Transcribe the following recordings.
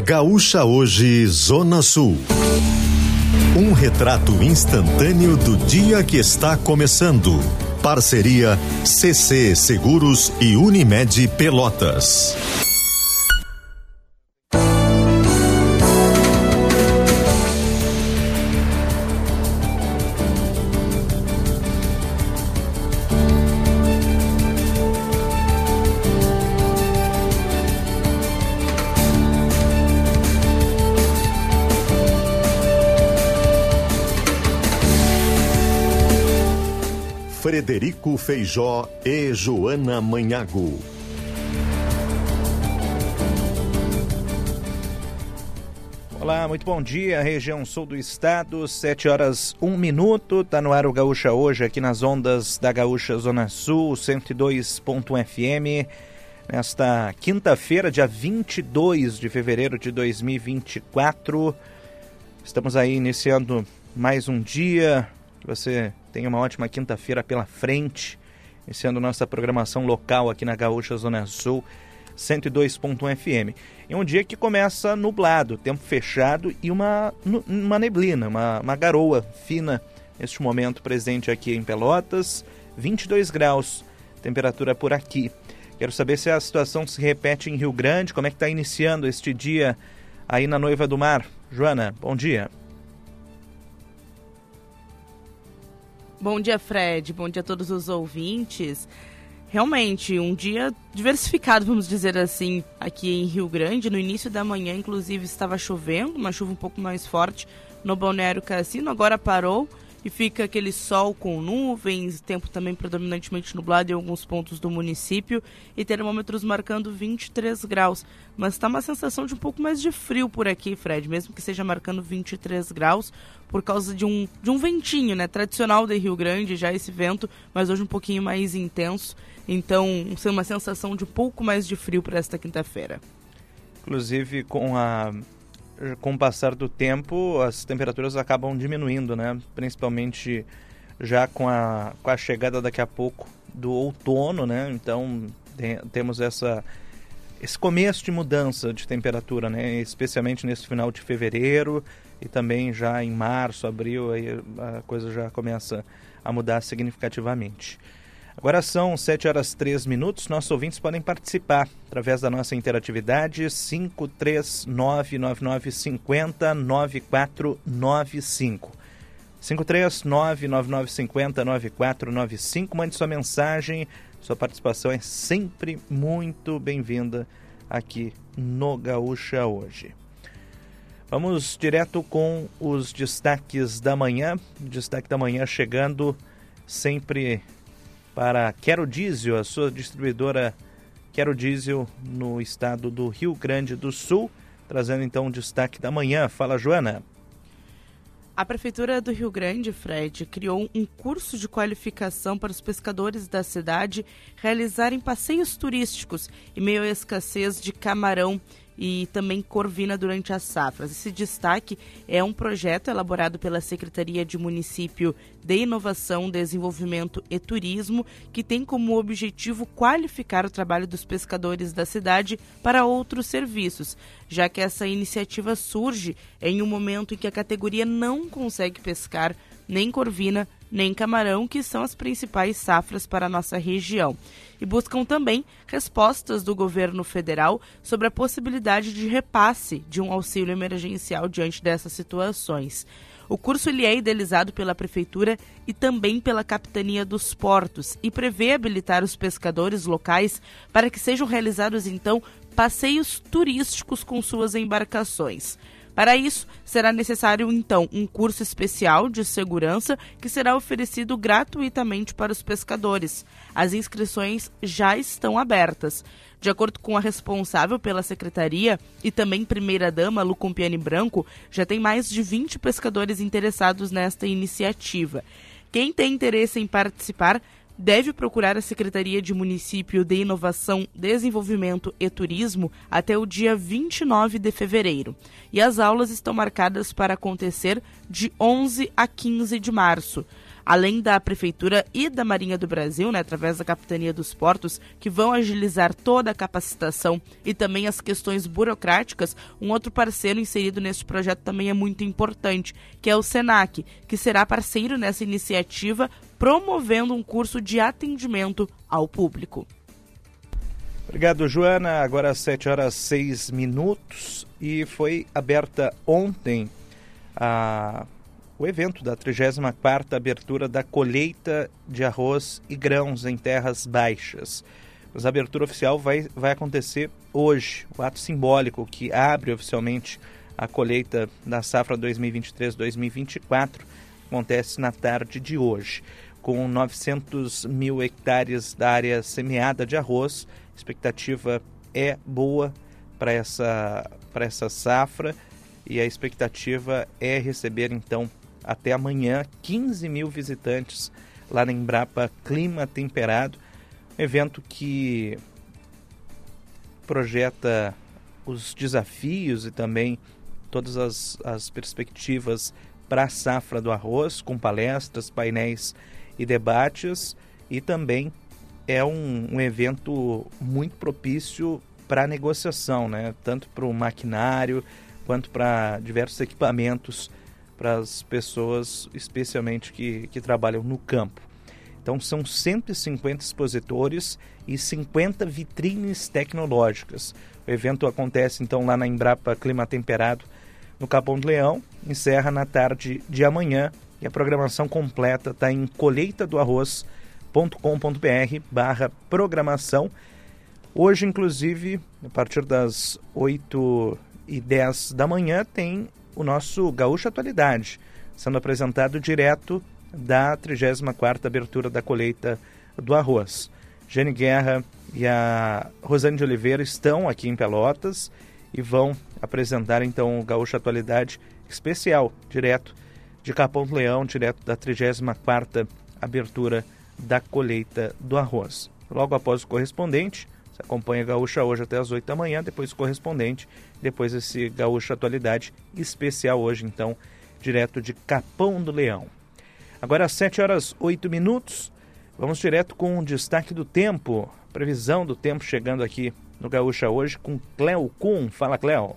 Gaúcha Hoje, Zona Sul. Um retrato instantâneo do dia que está começando. Parceria CC Seguros e Unimed Pelotas. Feijó e Joana Manhago. Olá, muito bom dia, região sul do estado, 7 horas 1 minuto, tá no ar o Gaúcha hoje, aqui nas ondas da Gaúcha Zona Sul, 102.1 FM, nesta quinta-feira, dia 22 de fevereiro de 2024. Estamos aí iniciando mais um dia, que você tenha uma ótima quinta-feira pela frente, iniciando nossa programação local aqui na Gaúcha Zona Sul, 102.1 FM. Em um dia que começa nublado, tempo fechado e uma, uma neblina, uma, uma garoa fina neste momento presente aqui em Pelotas, 22 graus, temperatura por aqui. Quero saber se a situação se repete em Rio Grande, como é que está iniciando este dia aí na Noiva do Mar. Joana, bom dia. Bom dia, Fred. Bom dia a todos os ouvintes. Realmente, um dia diversificado, vamos dizer assim, aqui em Rio Grande. No início da manhã, inclusive, estava chovendo, uma chuva um pouco mais forte no Balneário Cassino. Agora parou e fica aquele sol com nuvens, tempo também predominantemente nublado em alguns pontos do município e termômetros marcando 23 graus. Mas está uma sensação de um pouco mais de frio por aqui, Fred, mesmo que seja marcando 23 graus, por causa de um, de um ventinho, né? Tradicional de Rio Grande, já esse vento, mas hoje um pouquinho mais intenso. Então, uma sensação de um pouco mais de frio para esta quinta-feira. Inclusive, com a com o passar do tempo, as temperaturas acabam diminuindo, né? Principalmente já com a, com a chegada daqui a pouco do outono, né? Então tem, temos essa esse começo de mudança de temperatura, né? Especialmente nesse final de fevereiro e também já em março, abril, aí a coisa já começa a mudar significativamente. Agora são 7 horas 3 minutos. Nossos ouvintes podem participar através da nossa interatividade 53999509495. 53999509495. Mande sua mensagem. Sua participação é sempre muito bem-vinda aqui no Gaúcha hoje. Vamos direto com os destaques da manhã. Destaque da manhã chegando sempre para Quero Diesel, a sua distribuidora Quero Diesel no estado do Rio Grande do Sul, trazendo então o destaque da manhã. Fala, Joana. A Prefeitura do Rio Grande, Fred, criou um curso de qualificação para os pescadores da cidade realizarem passeios turísticos em meio à escassez de camarão e também Corvina durante as safras. Esse destaque é um projeto elaborado pela Secretaria de Município de Inovação, Desenvolvimento e Turismo, que tem como objetivo qualificar o trabalho dos pescadores da cidade para outros serviços, já que essa iniciativa surge em um momento em que a categoria não consegue pescar nem corvina nem camarão, que são as principais safras para a nossa região. E buscam também respostas do governo federal sobre a possibilidade de repasse de um auxílio emergencial diante dessas situações. O curso ele é idealizado pela Prefeitura e também pela Capitania dos Portos e prevê habilitar os pescadores locais para que sejam realizados, então, passeios turísticos com suas embarcações. Para isso, será necessário então um curso especial de segurança que será oferecido gratuitamente para os pescadores. As inscrições já estão abertas. De acordo com a responsável pela secretaria e também primeira-dama Lu Compiani Branco, já tem mais de 20 pescadores interessados nesta iniciativa. Quem tem interesse em participar deve procurar a Secretaria de Município de Inovação, Desenvolvimento e Turismo até o dia 29 de fevereiro. E as aulas estão marcadas para acontecer de 11 a 15 de março. Além da Prefeitura e da Marinha do Brasil, né, através da Capitania dos Portos, que vão agilizar toda a capacitação e também as questões burocráticas, um outro parceiro inserido neste projeto também é muito importante, que é o SENAC, que será parceiro nessa iniciativa, promovendo um curso de atendimento ao público. Obrigado, Joana. Agora às 7 horas 6 minutos e foi aberta ontem a, o evento da 34ª abertura da colheita de arroz e grãos em terras baixas. Mas a abertura oficial vai, vai acontecer hoje, o ato simbólico que abre oficialmente a colheita da safra 2023-2024 acontece na tarde de hoje, com 900 mil hectares da área semeada de arroz expectativa é boa para essa, essa safra e a expectativa é receber então até amanhã 15 mil visitantes lá na Embrapa Clima Temperado, evento que projeta os desafios e também todas as, as perspectivas para a safra do arroz, com palestras, painéis e debates, e também é um, um evento muito propício para negociação, né? tanto para o maquinário quanto para diversos equipamentos para as pessoas, especialmente que, que trabalham no campo. Então são 150 expositores e 50 vitrines tecnológicas. O evento acontece então lá na Embrapa Clima Temperado, no Capão do Leão, encerra na tarde de amanhã e a programação completa está em colheita do arroz com.br barra programação. Hoje, inclusive, a partir das 8 e 10 da manhã, tem o nosso Gaúcho Atualidade, sendo apresentado direto da 34ª abertura da colheita do arroz. Jane Guerra e a Rosane de Oliveira estão aqui em Pelotas e vão apresentar então o Gaúcho Atualidade especial, direto de Capão do Leão, direto da 34ª abertura da colheita do arroz. Logo após o correspondente, você acompanha Gaúcha hoje até as 8 da manhã, depois correspondente, depois esse Gaúcha Atualidade especial hoje, então, direto de Capão do Leão. Agora às 7 horas 8 minutos, vamos direto com o destaque do tempo, previsão do tempo chegando aqui no Gaúcha hoje com Cleo Kuhn. Fala, Cleo.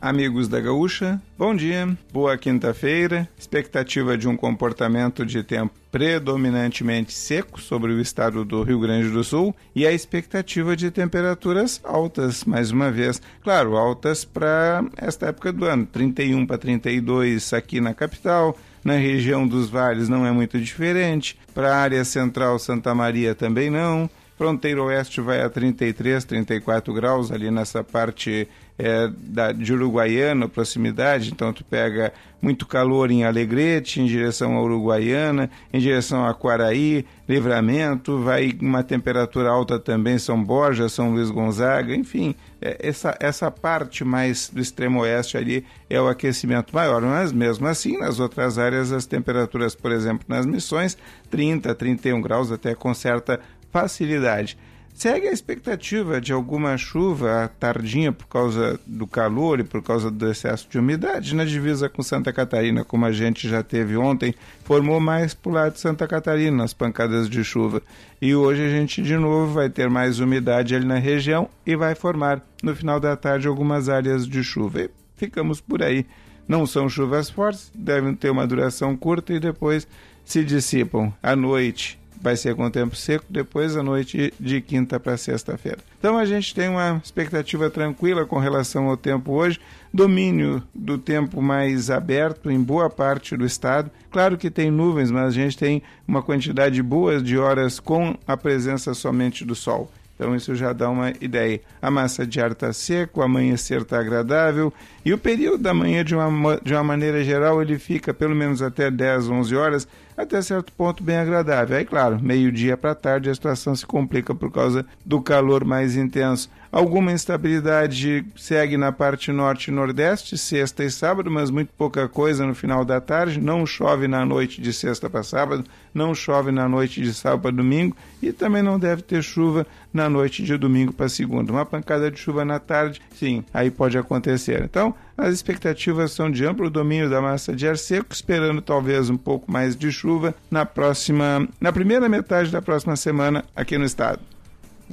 Amigos da Gaúcha, bom dia, boa quinta-feira. Expectativa de um comportamento de tempo predominantemente seco sobre o estado do Rio Grande do Sul e a expectativa de temperaturas altas, mais uma vez. Claro, altas para esta época do ano, 31 para 32 aqui na capital. Na região dos vales não é muito diferente. Para a área central, Santa Maria também não. Fronteira Oeste vai a 33, 34 graus ali nessa parte é, da, de Uruguaiana, proximidade, então tu pega muito calor em Alegrete, em direção a Uruguaiana, em direção a Quaraí, Livramento, vai uma temperatura alta também São Borja, São Luís Gonzaga, enfim, é, essa, essa parte mais do extremo oeste ali é o aquecimento maior, mas mesmo assim nas outras áreas as temperaturas, por exemplo, nas missões, 30, 31 graus até com certa facilidade. Segue a expectativa de alguma chuva tardinha por causa do calor e por causa do excesso de umidade na divisa com Santa Catarina, como a gente já teve ontem, formou mais para o lado de Santa Catarina as pancadas de chuva. E hoje a gente de novo vai ter mais umidade ali na região e vai formar no final da tarde algumas áreas de chuva. E ficamos por aí. Não são chuvas fortes, devem ter uma duração curta e depois se dissipam. À noite, vai ser com tempo seco depois da noite de quinta para sexta-feira. Então a gente tem uma expectativa tranquila com relação ao tempo hoje, domínio do tempo mais aberto em boa parte do estado. Claro que tem nuvens, mas a gente tem uma quantidade boa de horas com a presença somente do sol. Então isso já dá uma ideia. A massa de ar está seco, o amanhecer está agradável e o período da manhã, de uma, de uma maneira geral, ele fica pelo menos até 10, 11 horas, até certo ponto bem agradável. Aí, claro, meio-dia para tarde a situação se complica por causa do calor mais intenso. Alguma instabilidade segue na parte norte e nordeste, sexta e sábado, mas muito pouca coisa no final da tarde. Não chove na noite de sexta para sábado, não chove na noite de sábado para domingo e também não deve ter chuva na noite de domingo para segunda. Uma pancada de chuva na tarde, sim, aí pode acontecer. Então, as expectativas são de amplo domínio da massa de ar seco, esperando talvez um pouco mais de chuva na próxima, na primeira metade da próxima semana aqui no estado.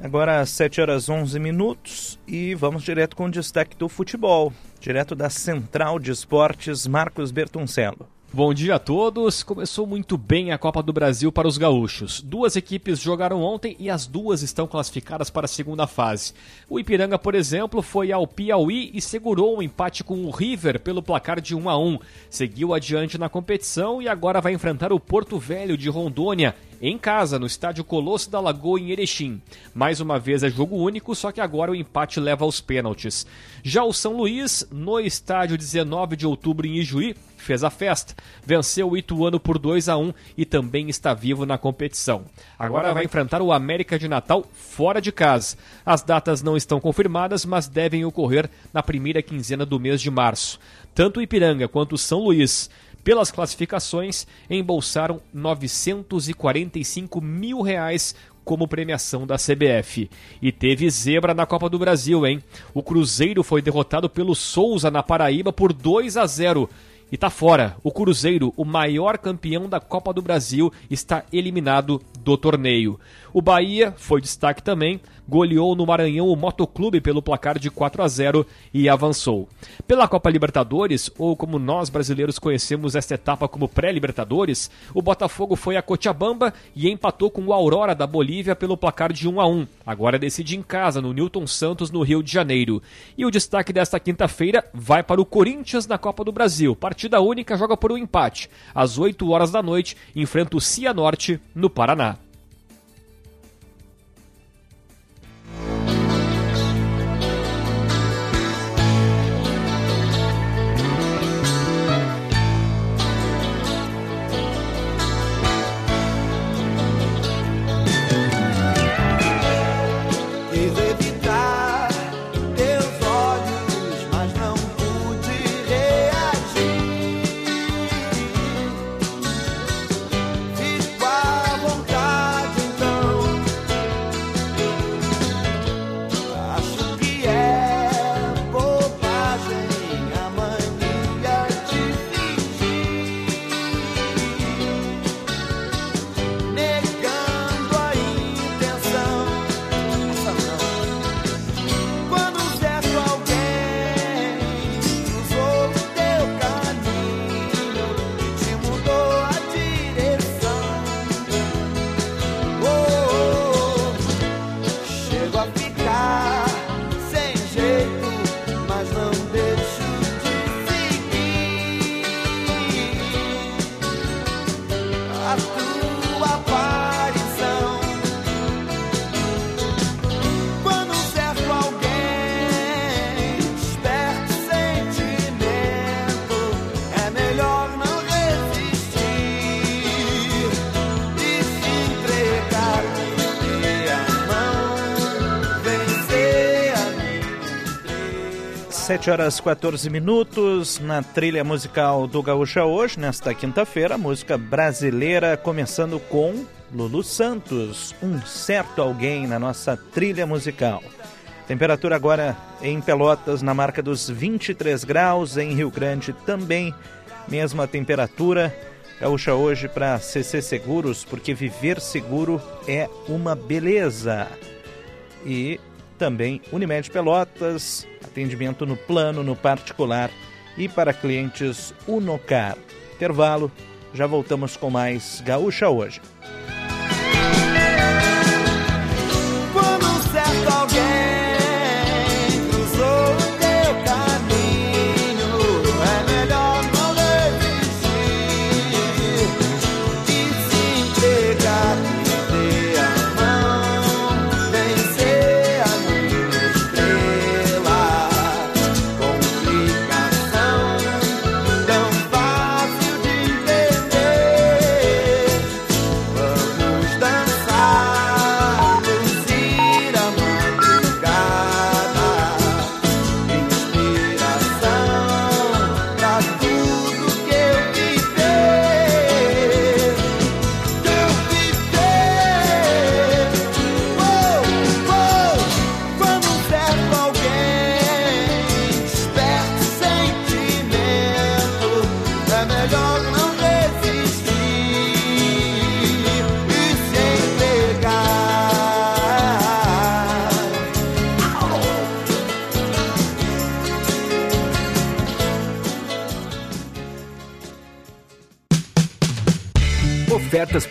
Agora às 7 horas 11 minutos e vamos direto com o destaque do futebol, direto da Central de Esportes, Marcos Bertoncello. Bom dia a todos. Começou muito bem a Copa do Brasil para os gaúchos. Duas equipes jogaram ontem e as duas estão classificadas para a segunda fase. O Ipiranga, por exemplo, foi ao Piauí e segurou um empate com o River pelo placar de 1 a 1. Seguiu adiante na competição e agora vai enfrentar o Porto Velho de Rondônia em casa, no estádio Colosso da Lagoa, em Erechim. Mais uma vez é jogo único, só que agora o empate leva aos pênaltis. Já o São Luís, no estádio 19 de outubro em Ijuí, fez a festa, venceu o Ituano por 2 a 1 e também está vivo na competição. Agora vai enfrentar o América de Natal fora de casa. As datas não estão confirmadas, mas devem ocorrer na primeira quinzena do mês de março. Tanto o Ipiranga quanto o São Luís pelas classificações, embolsaram 945 mil reais como premiação da CBF. E teve zebra na Copa do Brasil, hein? O Cruzeiro foi derrotado pelo Souza na Paraíba por 2 a 0 e tá fora. O Cruzeiro, o maior campeão da Copa do Brasil, está eliminado do torneio. O Bahia foi destaque também, goleou no Maranhão o Motoclube pelo placar de 4 a 0 e avançou. Pela Copa Libertadores, ou como nós brasileiros conhecemos esta etapa como pré-Libertadores, o Botafogo foi a Cochabamba e empatou com o Aurora da Bolívia pelo placar de 1 a 1. Agora decide em casa no Newton Santos no Rio de Janeiro. E o destaque desta quinta-feira vai para o Corinthians na Copa do Brasil. Partida única joga por um empate. Às 8 horas da noite enfrenta o Cianorte no Paraná. 7 horas 14 minutos na trilha musical do Gaúcha hoje, nesta quinta-feira, música brasileira, começando com Lulu Santos, um certo alguém na nossa trilha musical. Temperatura agora em Pelotas na marca dos 23 graus, em Rio Grande também, mesma temperatura. Gaúcha hoje para CC Seguros, porque viver seguro é uma beleza. E também Unimed Pelotas, atendimento no plano, no particular e para clientes Unocar. Intervalo, já voltamos com mais Gaúcha hoje.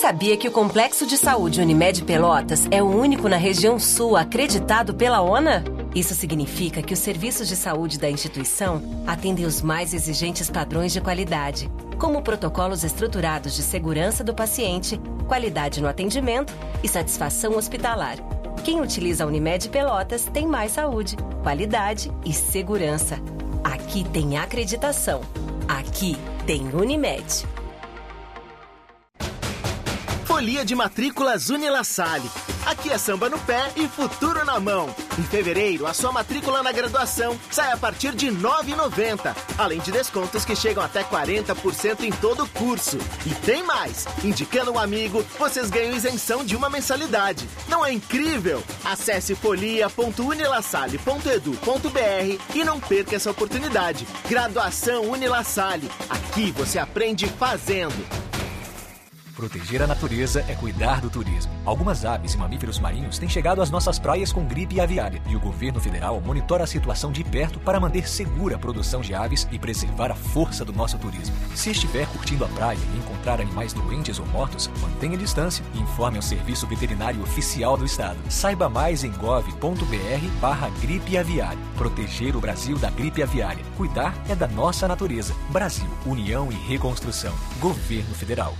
Sabia que o Complexo de Saúde Unimed Pelotas é o único na região sul acreditado pela ONA? Isso significa que os serviços de saúde da instituição atendem os mais exigentes padrões de qualidade, como protocolos estruturados de segurança do paciente, qualidade no atendimento e satisfação hospitalar. Quem utiliza a Unimed Pelotas tem mais saúde, qualidade e segurança. Aqui tem acreditação. Aqui tem Unimed. Folia de matrículas Unilassalle. Aqui é samba no pé e futuro na mão. Em fevereiro, a sua matrícula na graduação sai a partir de R$ 9,90. Além de descontos que chegam até 40% em todo o curso. E tem mais! Indicando um amigo, vocês ganham isenção de uma mensalidade. Não é incrível? Acesse folia.unilassalle.edu.br e não perca essa oportunidade. Graduação Unilassalle. Aqui você aprende fazendo. Proteger a natureza é cuidar do turismo. Algumas aves e mamíferos marinhos têm chegado às nossas praias com gripe aviária e o governo federal monitora a situação de perto para manter segura a produção de aves e preservar a força do nosso turismo. Se estiver curtindo a praia e encontrar animais doentes ou mortos, mantenha distância e informe ao Serviço Veterinário Oficial do Estado. Saiba mais em gov.br barra gripe aviária. Proteger o Brasil da gripe aviária. Cuidar é da nossa natureza. Brasil, União e Reconstrução. Governo Federal.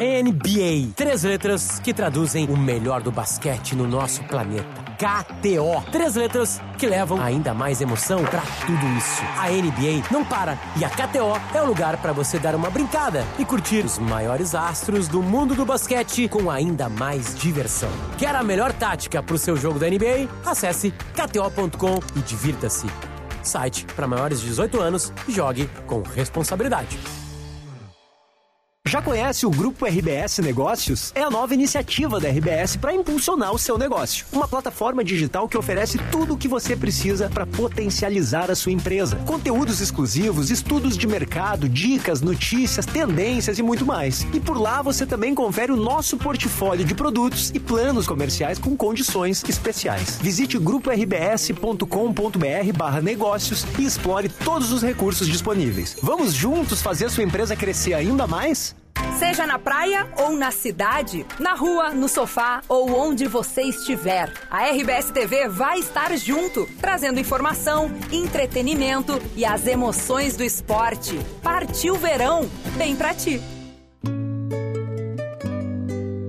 NBA. Três letras que traduzem o melhor do basquete no nosso planeta. KTO. Três letras que levam ainda mais emoção para tudo isso. A NBA não para e a KTO é o lugar para você dar uma brincada e curtir os maiores astros do mundo do basquete com ainda mais diversão. Quer a melhor tática para o seu jogo da NBA? Acesse kto.com e divirta-se. Site para maiores de 18 anos jogue com responsabilidade. Já conhece o Grupo RBS Negócios? É a nova iniciativa da RBS para impulsionar o seu negócio. Uma plataforma digital que oferece tudo o que você precisa para potencializar a sua empresa. Conteúdos exclusivos, estudos de mercado, dicas, notícias, tendências e muito mais. E por lá você também confere o nosso portfólio de produtos e planos comerciais com condições especiais. Visite gruporbs.com.br barra negócios e explore todos os recursos disponíveis. Vamos juntos fazer sua empresa crescer ainda mais? Seja na praia ou na cidade, na rua, no sofá ou onde você estiver, a RBS TV vai estar junto, trazendo informação, entretenimento e as emoções do esporte. Partiu verão, bem pra ti.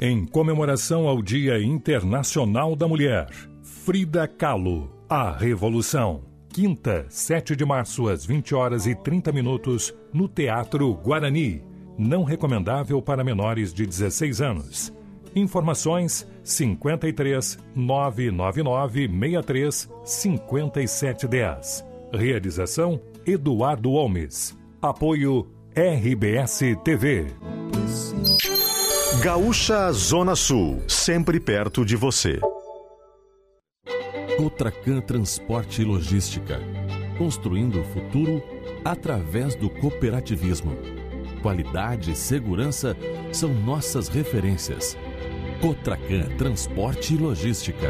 Em comemoração ao Dia Internacional da Mulher, Frida Kahlo, a Revolução. Quinta, 7 de março, às 20 horas e 30 minutos, no Teatro Guarani não recomendável para menores de 16 anos. Informações 53 999 63 5710. Realização Eduardo Holmes. Apoio RBS TV. Gaúcha Zona Sul, sempre perto de você. Cotracan Transporte e Logística. Construindo o futuro através do cooperativismo qualidade e segurança são nossas referências. Cotracan Transporte e Logística.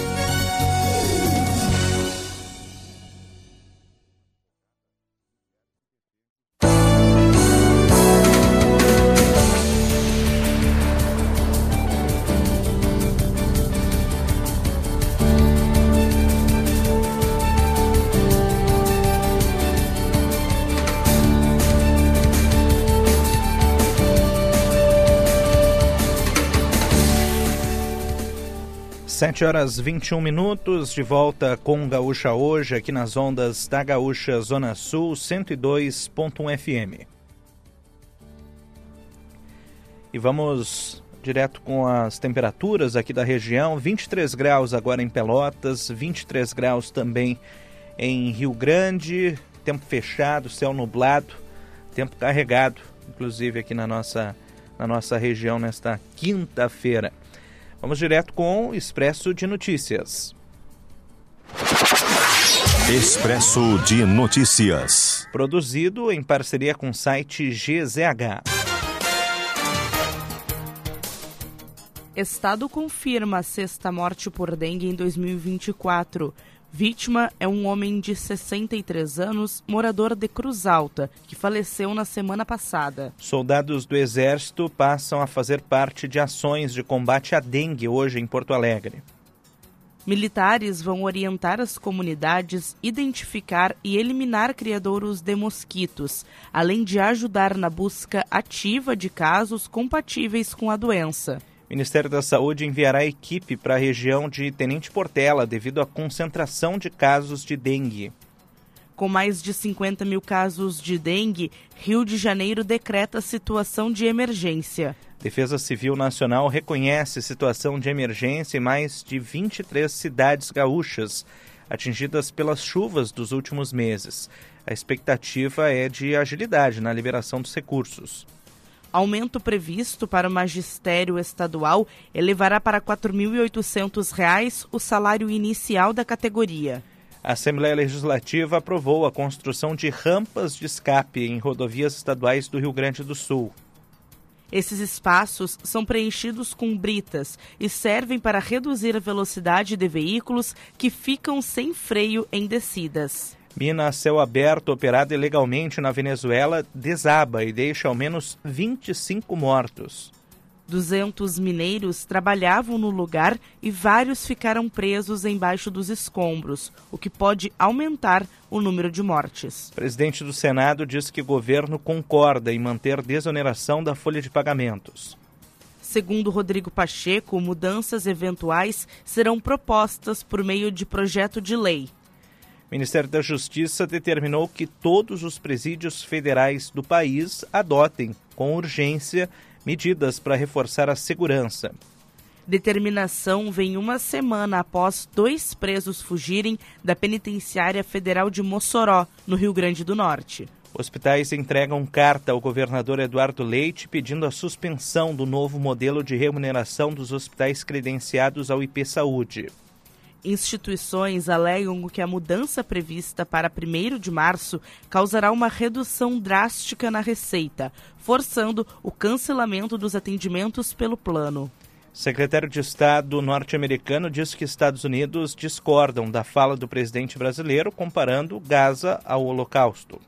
7 horas 21 minutos, de volta com Gaúcha hoje, aqui nas ondas da Gaúcha Zona Sul 102.1 FM. E vamos direto com as temperaturas aqui da região: 23 graus agora em Pelotas, 23 graus também em Rio Grande, tempo fechado, céu nublado, tempo carregado, inclusive aqui na nossa, na nossa região nesta quinta-feira. Vamos direto com o Expresso de Notícias. Expresso de Notícias. Produzido em parceria com o site GZH. Estado confirma a sexta morte por dengue em 2024. Vítima é um homem de 63 anos, morador de Cruz Alta, que faleceu na semana passada. Soldados do Exército passam a fazer parte de ações de combate à dengue hoje em Porto Alegre. Militares vão orientar as comunidades, identificar e eliminar criadouros de mosquitos, além de ajudar na busca ativa de casos compatíveis com a doença. Ministério da Saúde enviará equipe para a região de Tenente Portela devido à concentração de casos de dengue. Com mais de 50 mil casos de dengue, Rio de Janeiro decreta situação de emergência. Defesa Civil Nacional reconhece situação de emergência em mais de 23 cidades gaúchas, atingidas pelas chuvas dos últimos meses. A expectativa é de agilidade na liberação dos recursos. Aumento previsto para o magistério estadual elevará para R$ 4.800 o salário inicial da categoria. A Assembleia Legislativa aprovou a construção de rampas de escape em rodovias estaduais do Rio Grande do Sul. Esses espaços são preenchidos com britas e servem para reduzir a velocidade de veículos que ficam sem freio em descidas. Mina a céu aberto operada ilegalmente na Venezuela desaba e deixa ao menos 25 mortos. 200 mineiros trabalhavam no lugar e vários ficaram presos embaixo dos escombros, o que pode aumentar o número de mortes. O presidente do Senado diz que o governo concorda em manter desoneração da folha de pagamentos. Segundo Rodrigo Pacheco, mudanças eventuais serão propostas por meio de projeto de lei. O Ministério da Justiça determinou que todos os presídios federais do país adotem, com urgência, medidas para reforçar a segurança. Determinação vem uma semana após dois presos fugirem da Penitenciária Federal de Mossoró, no Rio Grande do Norte. Hospitais entregam carta ao governador Eduardo Leite pedindo a suspensão do novo modelo de remuneração dos hospitais credenciados ao IP Saúde. Instituições alegam que a mudança prevista para 1 de março causará uma redução drástica na receita, forçando o cancelamento dos atendimentos pelo plano. Secretário de Estado norte-americano diz que Estados Unidos discordam da fala do presidente brasileiro comparando Gaza ao Holocausto.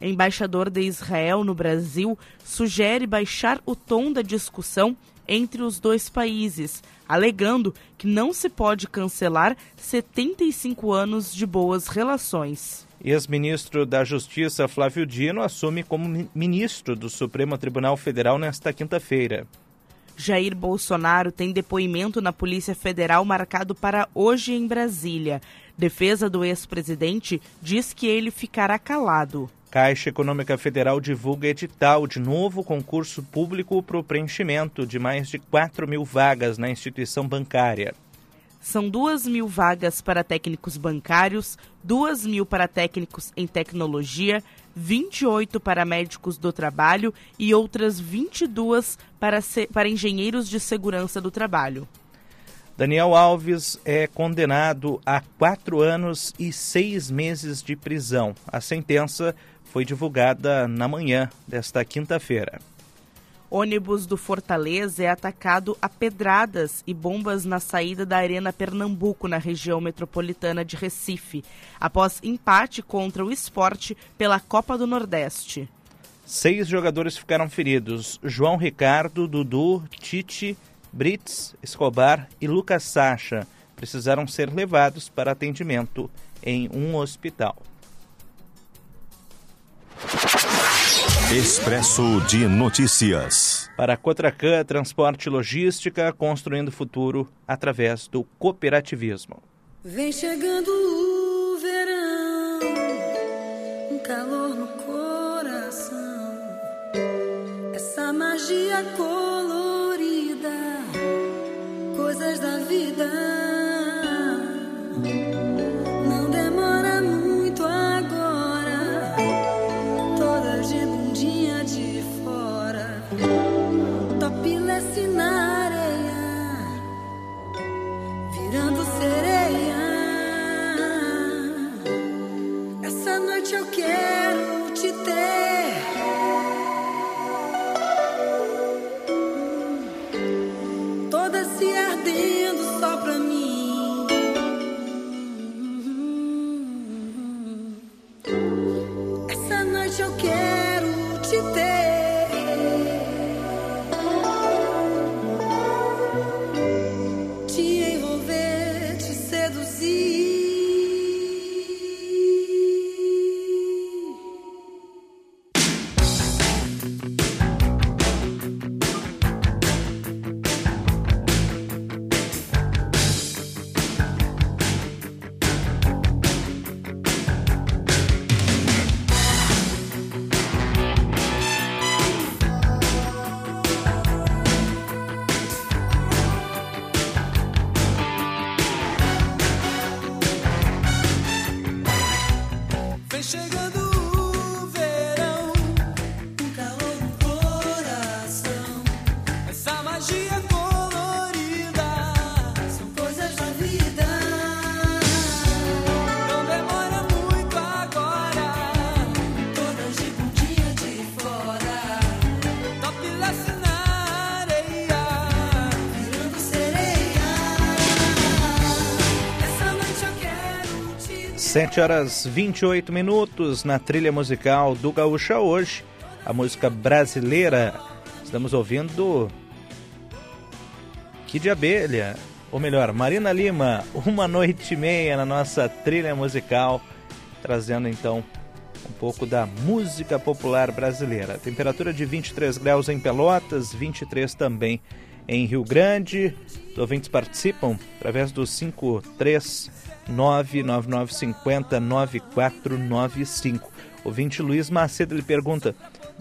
Embaixador de Israel no Brasil sugere baixar o tom da discussão entre os dois países, alegando que não se pode cancelar 75 anos de boas relações. Ex-ministro da Justiça Flávio Dino assume como ministro do Supremo Tribunal Federal nesta quinta-feira. Jair Bolsonaro tem depoimento na Polícia Federal marcado para hoje em Brasília. Defesa do ex-presidente diz que ele ficará calado. Caixa Econômica Federal divulga edital de novo concurso público para o preenchimento de mais de 4 mil vagas na instituição bancária. São 2 mil vagas para técnicos bancários, 2 mil para técnicos em tecnologia, 28 para médicos do trabalho e outras 22 para, para engenheiros de segurança do trabalho. Daniel Alves é condenado a quatro anos e seis meses de prisão. A sentença foi divulgada na manhã desta quinta-feira. Ônibus do Fortaleza é atacado a pedradas e bombas na saída da Arena Pernambuco, na região metropolitana de Recife, após empate contra o esporte pela Copa do Nordeste. Seis jogadores ficaram feridos: João Ricardo, Dudu, Tite, Brits, Escobar e Lucas Sacha precisaram ser levados para atendimento em um hospital. Expresso de Notícias. para a Cotracan Transporte e Logística, construindo futuro através do cooperativismo. Vem chegando o verão, um calor no coração, essa magia colorida, coisas da vida. 7 horas 28 minutos na trilha musical do Gaúcha hoje, a música brasileira. Estamos ouvindo Kid Abelha, ou melhor, Marina Lima, uma noite e meia na nossa trilha musical, trazendo então um pouco da música popular brasileira. Temperatura de 23 graus em Pelotas, 23 também em Rio Grande. Os ouvintes participam através do 53999509495. Ouvinte Luiz Macedo ele pergunta: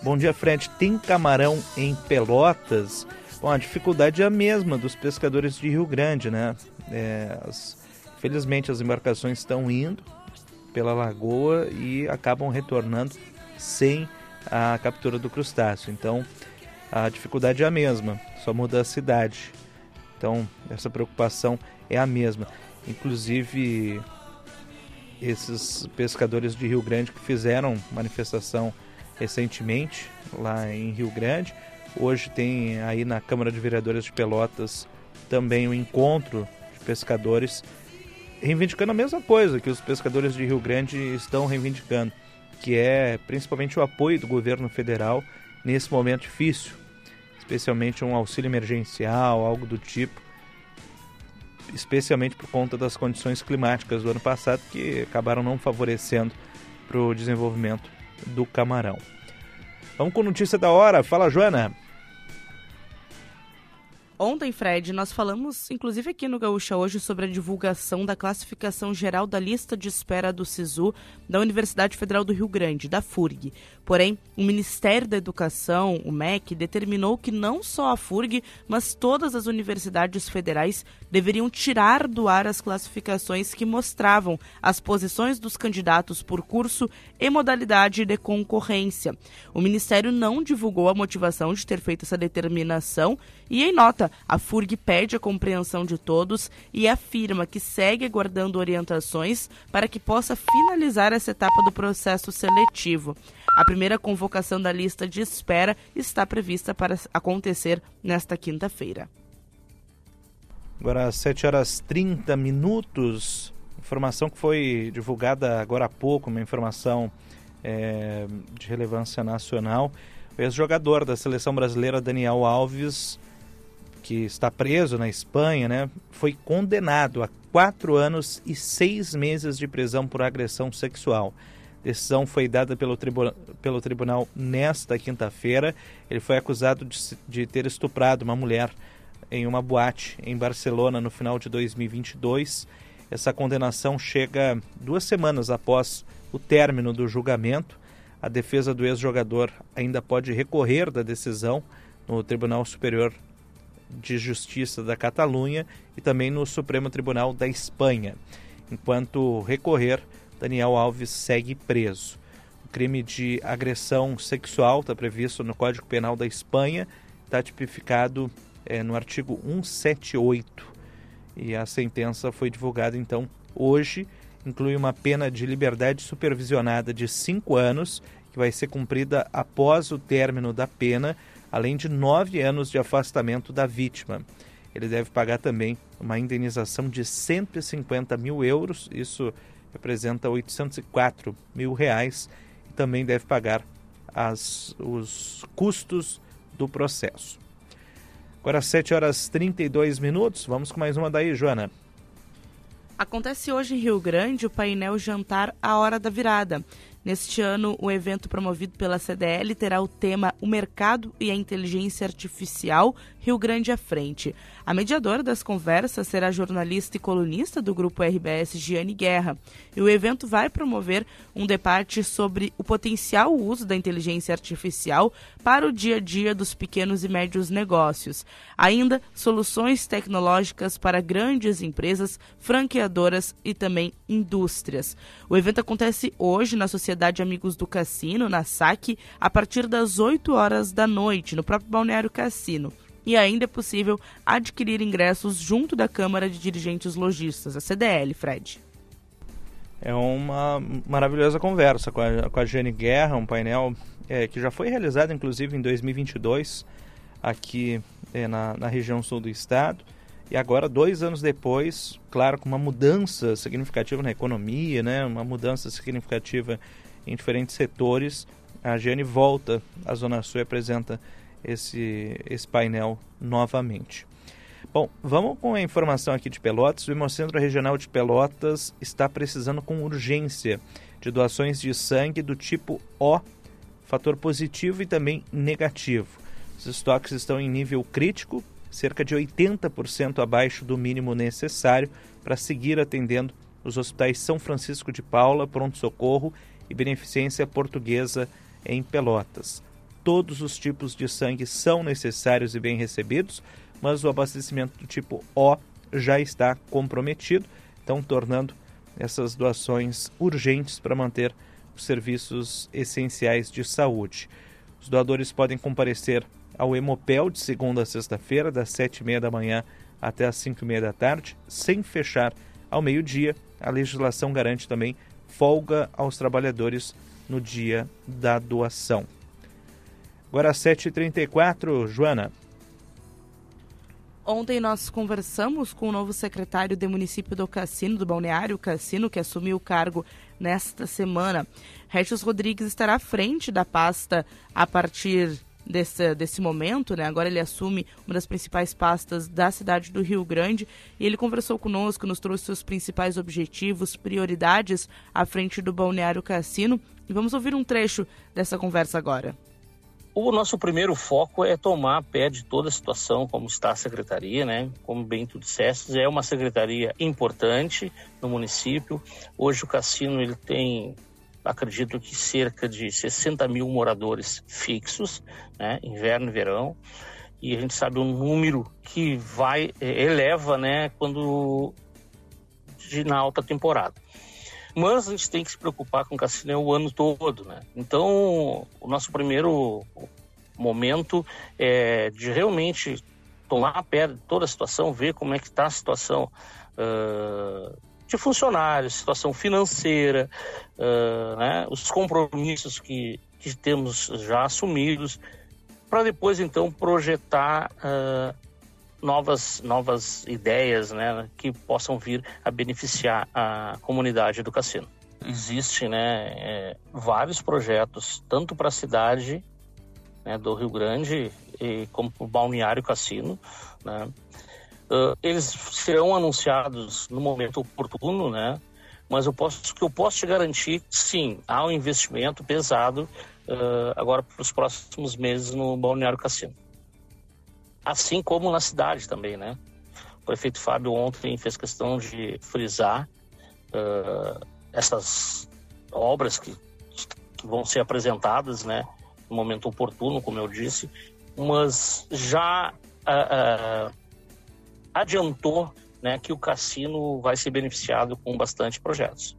Bom dia, Fred. Tem camarão em Pelotas? Bom, a dificuldade é a mesma dos pescadores de Rio Grande, né? É, as- felizmente as embarcações estão indo pela lagoa e acabam retornando sem a captura do crustáceo. Então a dificuldade é a mesma, só muda a cidade. Então essa preocupação é a mesma. Inclusive esses pescadores de Rio Grande que fizeram manifestação recentemente lá em Rio Grande. Hoje tem aí na Câmara de Vereadores de Pelotas também um encontro de pescadores reivindicando a mesma coisa que os pescadores de Rio Grande estão reivindicando, que é principalmente o apoio do governo federal nesse momento difícil, especialmente um auxílio emergencial, algo do tipo, especialmente por conta das condições climáticas do ano passado que acabaram não favorecendo para o desenvolvimento do camarão. Vamos com notícia da hora. Fala, Joana. Ontem, Fred, nós falamos, inclusive aqui no Gaúcha hoje, sobre a divulgação da classificação geral da lista de espera do SISU da Universidade Federal do Rio Grande, da FURG. Porém, o Ministério da Educação, o MEC, determinou que não só a FURG, mas todas as universidades federais deveriam tirar do ar as classificações que mostravam as posições dos candidatos por curso e modalidade de concorrência. O Ministério não divulgou a motivação de ter feito essa determinação e, em nota, a FURG pede a compreensão de todos e afirma que segue aguardando orientações para que possa finalizar essa etapa do processo seletivo. A primeira convocação da lista de espera está prevista para acontecer nesta quinta-feira. Agora, 7 horas 30 minutos. Informação que foi divulgada agora há pouco, uma informação é, de relevância nacional. O ex-jogador da seleção brasileira, Daniel Alves, que está preso na Espanha, né, foi condenado a quatro anos e seis meses de prisão por agressão sexual. decisão foi dada pelo, tribu pelo tribunal nesta quinta-feira. Ele foi acusado de, de ter estuprado uma mulher em uma boate em Barcelona no final de 2022. Essa condenação chega duas semanas após o término do julgamento. A defesa do ex-jogador ainda pode recorrer da decisão no Tribunal Superior de Justiça da Catalunha e também no Supremo Tribunal da Espanha. Enquanto recorrer, Daniel Alves segue preso. O crime de agressão sexual está previsto no Código Penal da Espanha, está tipificado é, no artigo 178. E a sentença foi divulgada então hoje. Inclui uma pena de liberdade supervisionada de cinco anos, que vai ser cumprida após o término da pena, além de nove anos de afastamento da vítima. Ele deve pagar também uma indenização de 150 mil euros, isso representa 804 mil reais, e também deve pagar as, os custos do processo. Agora 7 horas 32 minutos, vamos com mais uma daí, Joana. Acontece hoje em Rio Grande o painel Jantar à Hora da Virada. Neste ano, o evento promovido pela CDL terá o tema O Mercado e a Inteligência Artificial Rio Grande à Frente. A mediadora das conversas será a jornalista e colunista do grupo RBS, Giane Guerra. E o evento vai promover um debate sobre o potencial uso da inteligência artificial para o dia a dia dos pequenos e médios negócios. Ainda soluções tecnológicas para grandes empresas, franqueadoras e também indústrias. O evento acontece hoje na Sociedade Amigos do Cassino, na SAC, a partir das 8 horas da noite, no próprio Balneário Cassino e ainda é possível adquirir ingressos junto da Câmara de Dirigentes Logistas, a CDL, Fred. É uma maravilhosa conversa com a, com a Jane Guerra, um painel é, que já foi realizado inclusive em 2022 aqui é, na, na região sul do estado. E agora, dois anos depois, claro, com uma mudança significativa na economia, né, uma mudança significativa em diferentes setores, a Jane volta à Zona Sul e apresenta esse, esse painel novamente. Bom, vamos com a informação aqui de Pelotas. O Hemocentro Regional de Pelotas está precisando com urgência de doações de sangue do tipo O, fator positivo e também negativo. Os estoques estão em nível crítico, cerca de 80% abaixo do mínimo necessário para seguir atendendo os hospitais São Francisco de Paula, Pronto Socorro e Beneficência Portuguesa em Pelotas todos os tipos de sangue são necessários e bem recebidos, mas o abastecimento do tipo O já está comprometido, então tornando essas doações urgentes para manter os serviços essenciais de saúde. Os doadores podem comparecer ao Hemopel de segunda a sexta-feira, das sete e meia da manhã até as cinco e meia da tarde, sem fechar ao meio-dia. A legislação garante também folga aos trabalhadores no dia da doação. Agora 7h34, Joana. Ontem nós conversamos com o novo secretário de município do Cassino, do Balneário Cassino, que assumiu o cargo nesta semana. Regis Rodrigues estará à frente da pasta a partir desse, desse momento, né? Agora ele assume uma das principais pastas da cidade do Rio Grande e ele conversou conosco, nos trouxe seus principais objetivos, prioridades à frente do Balneário Cassino. E vamos ouvir um trecho dessa conversa agora. O nosso primeiro foco é tomar pé de toda a situação, como está a secretaria, né? Como bem tu disseste, é uma secretaria importante no município. Hoje o cassino ele tem, acredito que cerca de 60 mil moradores fixos, né? Inverno e verão. E a gente sabe um número que vai eh, eleva, né? Quando de, na alta temporada. Mas a gente tem que se preocupar com o cassino o ano todo, né? Então, o nosso primeiro momento é de realmente tomar a pé de toda a situação, ver como é que está a situação uh, de funcionários, situação financeira, uh, né? os compromissos que, que temos já assumidos, para depois então projetar uh, novas, novas ideias né, que possam vir a beneficiar a comunidade do cassino. Existem né, é, vários projetos, tanto para a cidade né, do Rio Grande e, como para o Balneário Cassino. Né. Uh, eles serão anunciados no momento oportuno, né? Mas eu posso, que eu posso te garantir, sim, há um investimento pesado uh, agora para os próximos meses no Balneário Cassino. Assim como na cidade também, né? O prefeito Fábio ontem fez questão de frisar uh, essas obras que, que vão ser apresentadas, né? No momento oportuno, como eu disse, mas já uh, uh, adiantou né, que o cassino vai ser beneficiado com bastante projetos.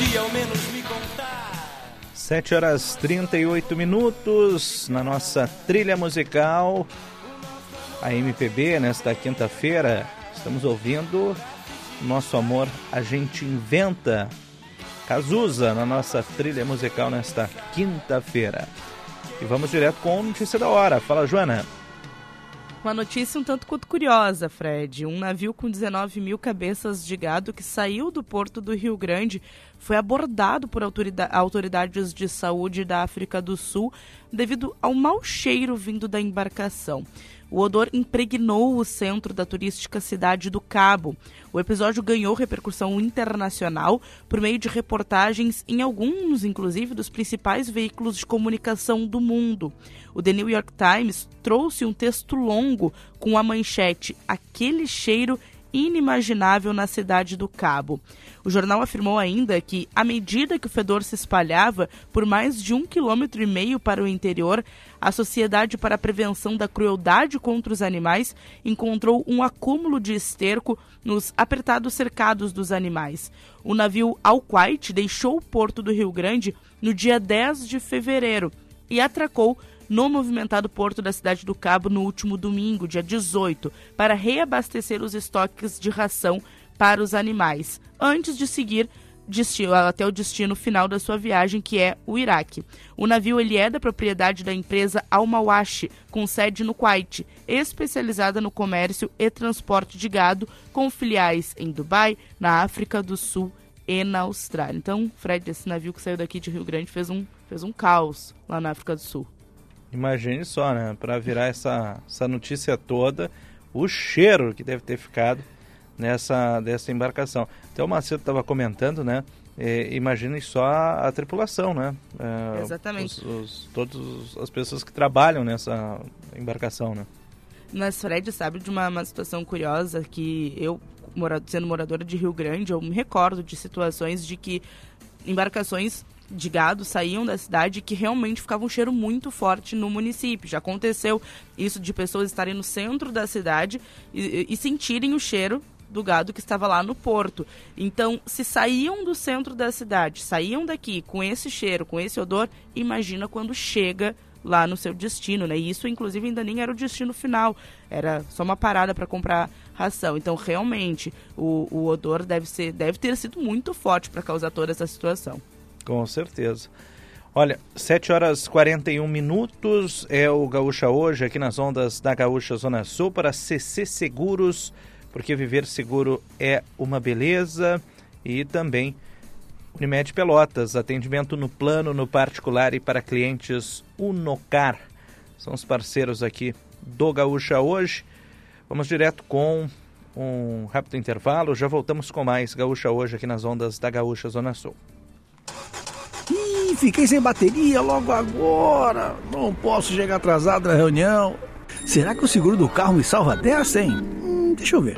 Podia ao menos me contar. 7 horas 38 minutos na nossa trilha musical. A MPB, nesta quinta-feira, estamos ouvindo Nosso Amor a Gente Inventa. Cazuza na nossa trilha musical nesta quinta-feira. E vamos direto com notícia da hora. Fala, Joana. Uma notícia um tanto quanto curiosa, Fred. Um navio com 19 mil cabeças de gado que saiu do porto do Rio Grande foi abordado por autoridades de saúde da África do Sul devido ao mau cheiro vindo da embarcação. O odor impregnou o centro da turística cidade do Cabo. O episódio ganhou repercussão internacional por meio de reportagens em alguns, inclusive, dos principais veículos de comunicação do mundo. O The New York Times trouxe um texto longo com a manchete Aquele cheiro inimaginável na cidade do Cabo. O jornal afirmou ainda que, à medida que o fedor se espalhava por mais de um quilômetro e meio para o interior, a Sociedade para a Prevenção da Crueldade contra os Animais encontrou um acúmulo de esterco nos apertados cercados dos animais. O navio Alquite deixou o porto do Rio Grande no dia 10 de fevereiro e atracou no movimentado porto da cidade do Cabo no último domingo, dia 18, para reabastecer os estoques de ração para os animais, antes de seguir até o destino final da sua viagem, que é o Iraque. O navio ele é da propriedade da empresa Almawashi, com sede no Kuwait, especializada no comércio e transporte de gado, com filiais em Dubai, na África do Sul e na Austrália. Então, Fred, esse navio que saiu daqui de Rio Grande fez um, fez um caos lá na África do Sul. Imagine só, né? Para virar essa, essa notícia toda, o cheiro que deve ter ficado nessa dessa embarcação. Então o Macedo estava comentando, né? É, imaginem só a, a tripulação, né? É, Exatamente. Os, os, todas as pessoas que trabalham nessa embarcação, né? Mas Fred sabe de uma, uma situação curiosa que eu, mora, sendo moradora de Rio Grande, eu me recordo de situações de que embarcações de gado saíam da cidade que realmente ficava um cheiro muito forte no município. Já aconteceu isso de pessoas estarem no centro da cidade e, e sentirem o cheiro do gado que estava lá no porto. Então, se saíam do centro da cidade, saíam daqui com esse cheiro, com esse odor, imagina quando chega lá no seu destino, né? E isso, inclusive, ainda nem era o destino final, era só uma parada para comprar ração. Então, realmente, o, o odor deve, ser, deve ter sido muito forte para causar toda essa situação. Com certeza. Olha, 7 horas 41 minutos é o Gaúcha hoje, aqui nas ondas da Gaúcha Zona Sul, para CC Seguros, porque viver seguro é uma beleza. E também Unimed Pelotas, atendimento no plano, no particular e para clientes Unocar. São os parceiros aqui do Gaúcha hoje. Vamos direto com um rápido intervalo. Já voltamos com mais Gaúcha hoje aqui nas ondas da Gaúcha Zona Sul. Ih, fiquei sem bateria logo agora. Não posso chegar atrasado na reunião. Será que o seguro do carro me salva dessa, hein? Hum, deixa eu ver.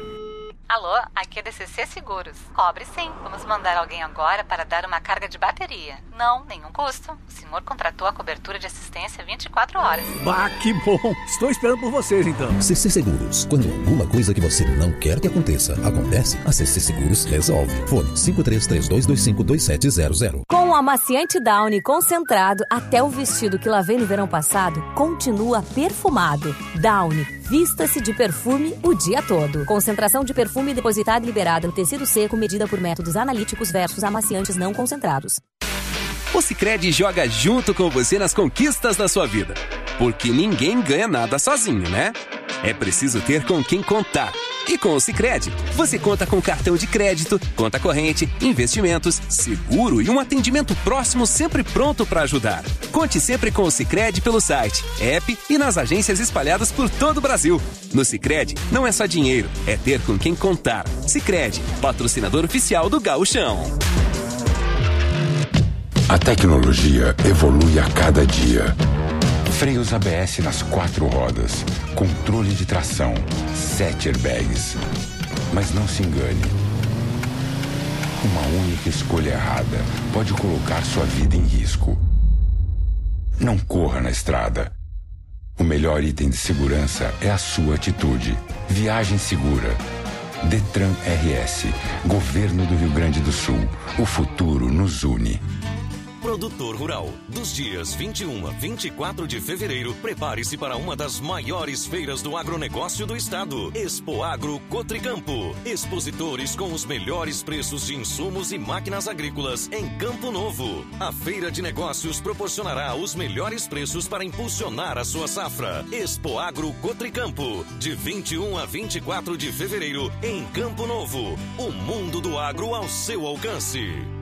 Alô, aqui é DCC Seguros. Cobre sim. Vamos mandar alguém agora para dar uma carga de bateria. Não, nenhum custo. O senhor contratou a cobertura de assistência 24 horas. Bah, que bom. Estou esperando por vocês então. CC Seguros. Quando alguma coisa que você não quer que aconteça acontece, a CC Seguros resolve. Fone 5332252700. Com o amaciante Downy concentrado, até o vestido que lavei no verão passado continua perfumado. Downy, vista-se de perfume o dia todo. Concentração de perfume depositada e liberada no tecido seco medida por métodos analíticos versus amaciantes não concentrados. O Cicred joga junto com você nas conquistas da sua vida. Porque ninguém ganha nada sozinho, né? É preciso ter com quem contar. E com o Cicred, você conta com cartão de crédito, conta corrente, investimentos, seguro e um atendimento próximo sempre pronto para ajudar. Conte sempre com o Cicred pelo site, app e nas agências espalhadas por todo o Brasil. No Cicred, não é só dinheiro, é ter com quem contar. Cicred, patrocinador oficial do Gauchão. A tecnologia evolui a cada dia. Freios ABS nas quatro rodas, controle de tração, sete airbags. Mas não se engane. Uma única escolha errada pode colocar sua vida em risco. Não corra na estrada. O melhor item de segurança é a sua atitude. Viagem segura. Detran RS. Governo do Rio Grande do Sul. O futuro nos une. Produtor Rural. Dos dias 21 a 24 de fevereiro, prepare-se para uma das maiores feiras do agronegócio do estado. Expo Agro Cotricampo. Expositores com os melhores preços de insumos e máquinas agrícolas em Campo Novo. A feira de negócios proporcionará os melhores preços para impulsionar a sua safra. Expo Agro Cotricampo. De 21 a 24 de fevereiro, em Campo Novo. O mundo do agro ao seu alcance.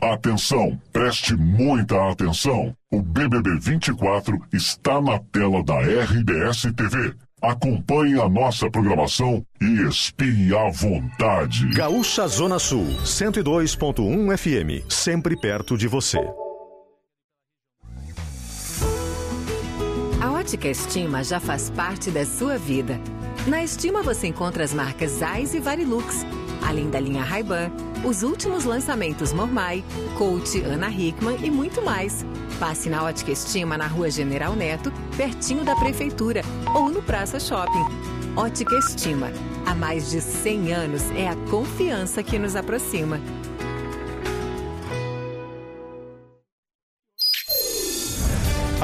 Atenção, preste muita atenção. O BBB 24 está na tela da RBS TV. Acompanhe a nossa programação e espie à vontade. Gaúcha Zona Sul, 102.1 FM, sempre perto de você. A Ótica Estima já faz parte da sua vida. Na Estima você encontra as marcas Zeiss e Varilux, além da linha Ray-Ban, os últimos lançamentos Mormai, Coach, Ana Hickman e muito mais. Passe na Ótica Estima na Rua General Neto, pertinho da Prefeitura, ou no Praça Shopping. Ótica Estima. Há mais de 100 anos é a confiança que nos aproxima.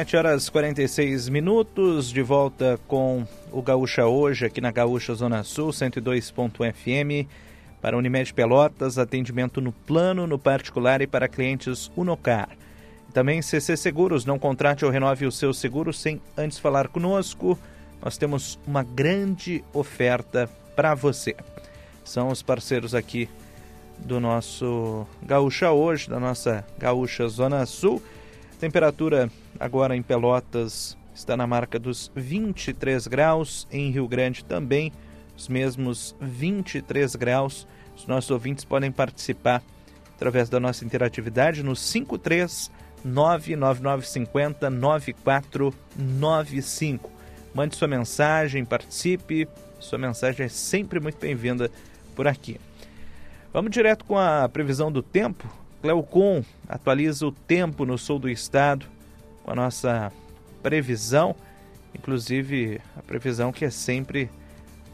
Sete horas e 46 minutos, de volta com o Gaúcha hoje, aqui na Gaúcha Zona Sul, 102.fm, para Unimed Pelotas, atendimento no plano, no particular e para clientes Unocar. Também CC Seguros, não contrate ou renove o seu seguro sem antes falar conosco. Nós temos uma grande oferta para você. São os parceiros aqui do nosso Gaúcha hoje, da nossa Gaúcha Zona Sul. Temperatura agora em Pelotas está na marca dos 23 graus, em Rio Grande também os mesmos 23 graus. Os nossos ouvintes podem participar através da nossa interatividade no 53 99950 9495. Mande sua mensagem, participe. Sua mensagem é sempre muito bem-vinda por aqui. Vamos direto com a previsão do tempo. Cleocon atualiza o tempo no sul do estado com a nossa previsão, inclusive a previsão que é sempre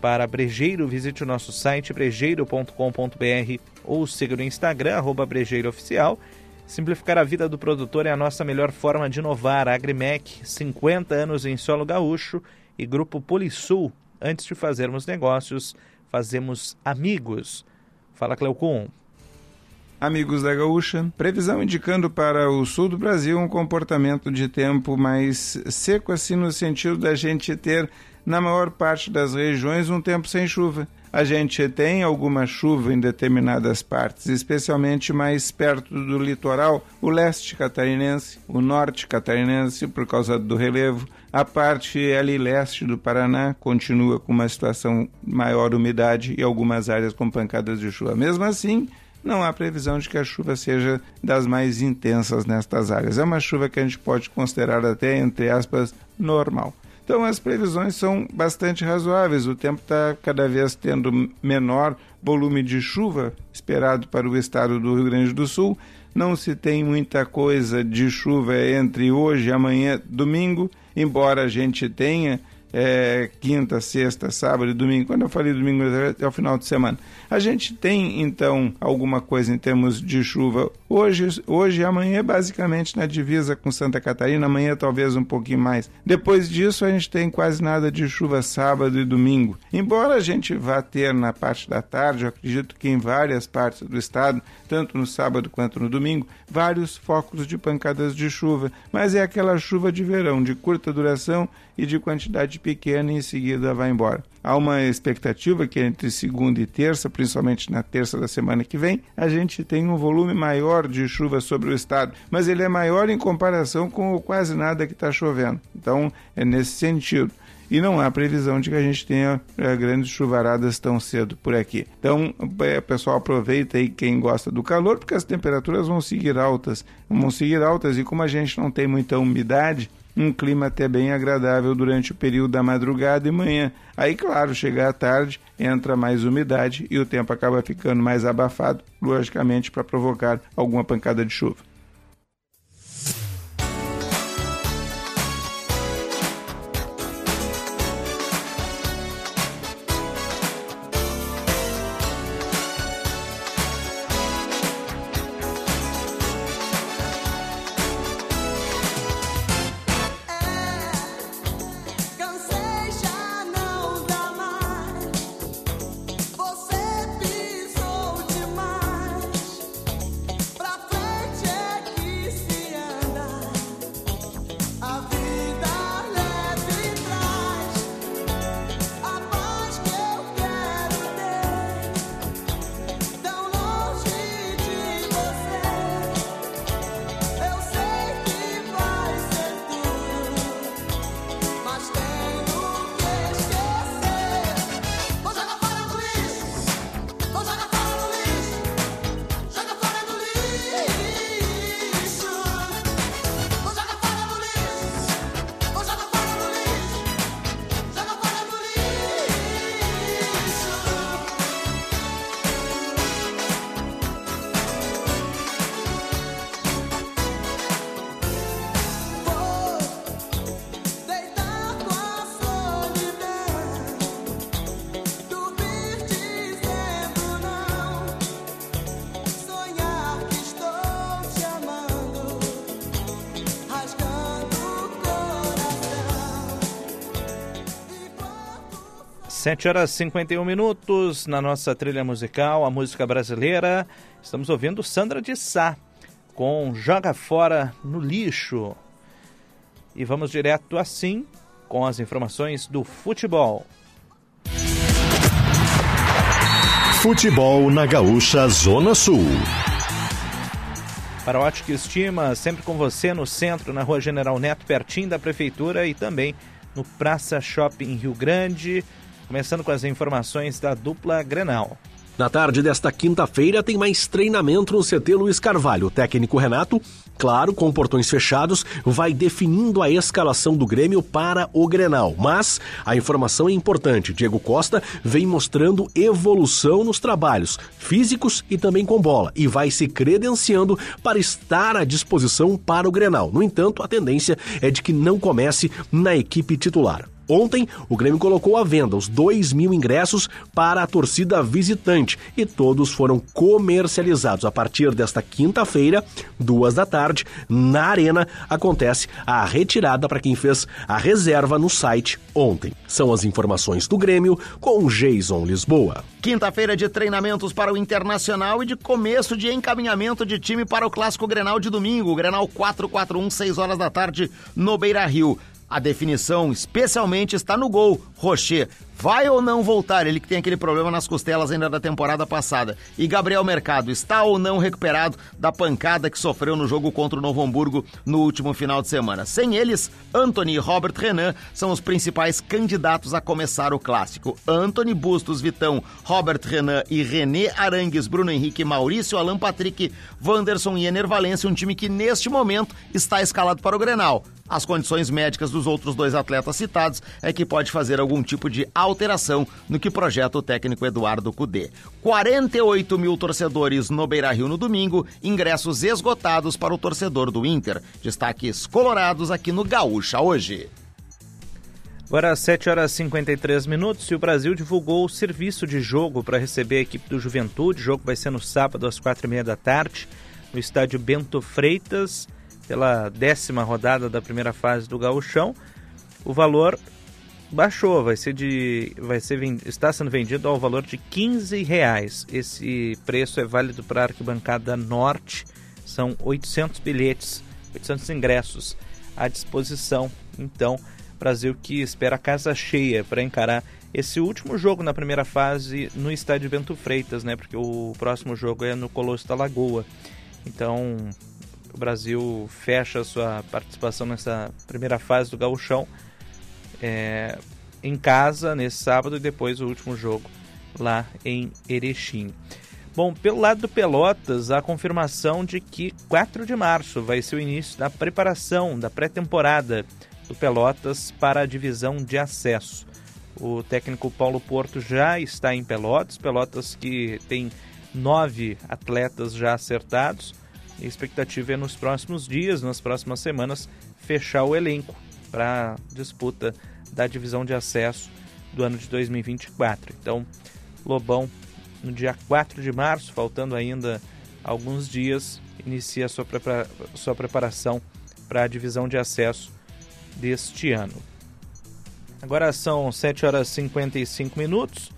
para Brejeiro. Visite o nosso site brejeiro.com.br ou siga no Instagram, arroba Brejeiro Oficial. Simplificar a vida do produtor é a nossa melhor forma de inovar. Agrimec, 50 anos em solo gaúcho e Grupo Polisul. Antes de fazermos negócios, fazemos amigos. Fala, Cleocum. Amigos da Gaúcha, previsão indicando para o sul do Brasil um comportamento de tempo mais seco, assim no sentido da gente ter, na maior parte das regiões, um tempo sem chuva. A gente tem alguma chuva em determinadas partes, especialmente mais perto do litoral, o leste catarinense, o norte catarinense, por causa do relevo. A parte ali leste do Paraná continua com uma situação maior umidade e algumas áreas com pancadas de chuva. Mesmo assim, não há previsão de que a chuva seja das mais intensas nestas áreas. É uma chuva que a gente pode considerar até, entre aspas, normal. Então as previsões são bastante razoáveis. O tempo está cada vez tendo menor volume de chuva esperado para o estado do Rio Grande do Sul. Não se tem muita coisa de chuva entre hoje e amanhã, domingo, embora a gente tenha é, quinta, sexta, sábado e domingo. Quando eu falei domingo, é o final de semana. A gente tem, então, alguma coisa em termos de chuva hoje, hoje e amanhã, basicamente na divisa com Santa Catarina, amanhã talvez um pouquinho mais. Depois disso, a gente tem quase nada de chuva sábado e domingo. Embora a gente vá ter na parte da tarde, eu acredito que em várias partes do estado, tanto no sábado quanto no domingo, vários focos de pancadas de chuva, mas é aquela chuva de verão, de curta duração e de quantidade pequena e em seguida vai embora. Há uma expectativa que entre segunda e terça, principalmente na terça da semana que vem, a gente tem um volume maior de chuva sobre o estado, mas ele é maior em comparação com o quase nada que está chovendo. Então, é nesse sentido e não há previsão de que a gente tenha é, grandes chuvaradas tão cedo por aqui. Então, é, pessoal, aproveita aí quem gosta do calor, porque as temperaturas vão seguir altas, vão seguir altas e como a gente não tem muita umidade, um clima até bem agradável durante o período da madrugada e manhã. Aí, claro, chega à tarde, entra mais umidade e o tempo acaba ficando mais abafado, logicamente para provocar alguma pancada de chuva. 7 horas e 51 minutos na nossa trilha musical, a música brasileira. Estamos ouvindo Sandra de Sá com Joga Fora no Lixo. E vamos direto assim com as informações do futebol. Futebol na Gaúcha Zona Sul. Para Ótica Estima, sempre com você no centro, na Rua General Neto, pertinho da Prefeitura e também no Praça Shopping Rio Grande. Começando com as informações da dupla Grenal. Na tarde desta quinta-feira tem mais treinamento no CT Luiz Carvalho. O técnico Renato, claro, com portões fechados, vai definindo a escalação do Grêmio para o Grenal. Mas a informação é importante. Diego Costa vem mostrando evolução nos trabalhos físicos e também com bola e vai se credenciando para estar à disposição para o Grenal. No entanto, a tendência é de que não comece na equipe titular. Ontem, o Grêmio colocou à venda os 2 mil ingressos para a torcida visitante e todos foram comercializados. A partir desta quinta-feira, duas da tarde, na Arena, acontece a retirada para quem fez a reserva no site ontem. São as informações do Grêmio com Jason Lisboa. Quinta-feira de treinamentos para o Internacional e de começo de encaminhamento de time para o Clássico Grenal de domingo. Grenal 441, 6 horas da tarde, no Beira Rio. A definição especialmente está no gol. Rocher vai ou não voltar? Ele que tem aquele problema nas costelas ainda da temporada passada. E Gabriel Mercado está ou não recuperado da pancada que sofreu no jogo contra o Novo Hamburgo no último final de semana. Sem eles, Anthony e Robert Renan são os principais candidatos a começar o clássico. Anthony Bustos, Vitão, Robert Renan e René Arangues, Bruno Henrique, Maurício, Alan Patrick, Wanderson e Ener Valência, um time que neste momento está escalado para o Grenal. As condições médicas dos outros dois atletas citados é que pode fazer algum tipo de alteração no que projeta o técnico Eduardo Cudê. 48 mil torcedores no Beira Rio no domingo, ingressos esgotados para o torcedor do Inter. Destaques colorados aqui no Gaúcha hoje. Agora às 7 horas e 53 minutos e o Brasil divulgou o serviço de jogo para receber a equipe do Juventude. O jogo vai ser no sábado às quatro e meia da tarde no estádio Bento Freitas pela décima rodada da primeira fase do Gauchão. O valor baixou, vai ser de, vai ser está sendo vendido ao valor de 15 reais. Esse preço é válido para a arquibancada norte. São 800 bilhetes, 800 ingressos à disposição. Então, Brasil que espera a casa cheia para encarar esse último jogo na primeira fase no estádio Bento Freitas, né? Porque o próximo jogo é no Colosso da Lagoa. Então, o Brasil fecha sua participação nessa primeira fase do gauchão é, em casa nesse sábado e depois o último jogo lá em Erechim. Bom, pelo lado do Pelotas, a confirmação de que 4 de março vai ser o início da preparação da pré-temporada do Pelotas para a divisão de acesso. O técnico Paulo Porto já está em Pelotas, Pelotas que tem nove atletas já acertados a expectativa é nos próximos dias, nas próximas semanas, fechar o elenco para disputa da divisão de acesso do ano de 2024. Então, Lobão, no dia 4 de março, faltando ainda alguns dias, inicia sua, prepara sua preparação para a divisão de acesso deste ano. Agora são 7 horas e 55 minutos.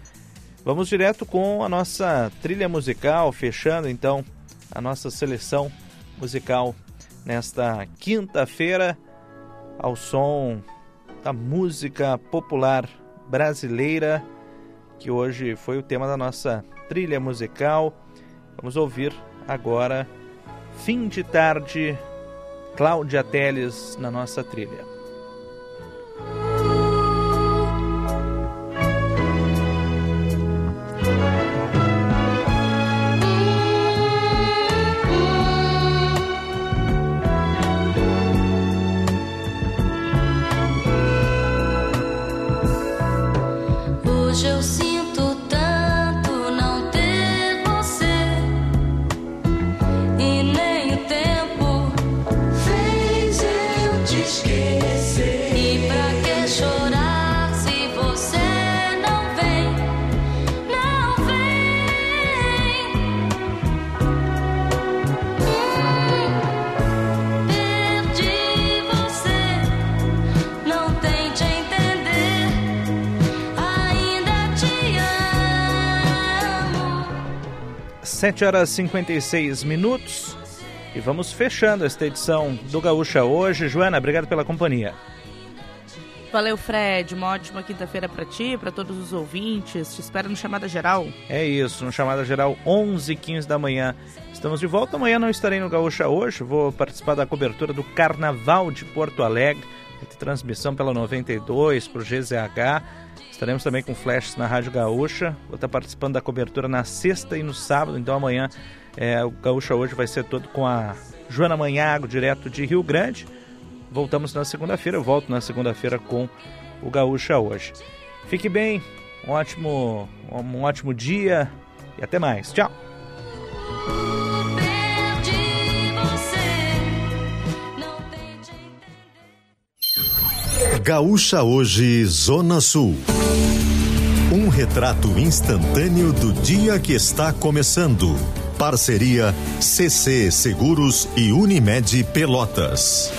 Vamos direto com a nossa trilha musical, fechando então a nossa seleção musical nesta quinta-feira ao som da música popular brasileira, que hoje foi o tema da nossa trilha musical. Vamos ouvir agora Fim de Tarde, Cláudia Teles na nossa trilha. 7 horas e 56 minutos. E vamos fechando esta edição do Gaúcha hoje. Joana, obrigado pela companhia. Valeu, Fred. Uma ótima quinta-feira para ti, para todos os ouvintes. Te espero no Chamada Geral. É isso, no Chamada Geral, 11 h 15 da manhã. Estamos de volta. Amanhã não estarei no Gaúcha hoje. Vou participar da cobertura do Carnaval de Porto Alegre. Vai ter transmissão pela 92 para o GZH. Estaremos também com flashes na Rádio Gaúcha. Vou estar participando da cobertura na sexta e no sábado. Então amanhã é, o Gaúcha hoje vai ser todo com a Joana Manhago, direto de Rio Grande. Voltamos na segunda-feira. Eu volto na segunda-feira com o Gaúcha hoje. Fique bem, um ótimo, um ótimo dia e até mais. Tchau. Gaúcha Hoje, Zona Sul. Retrato instantâneo do dia que está começando. Parceria CC Seguros e Unimed Pelotas.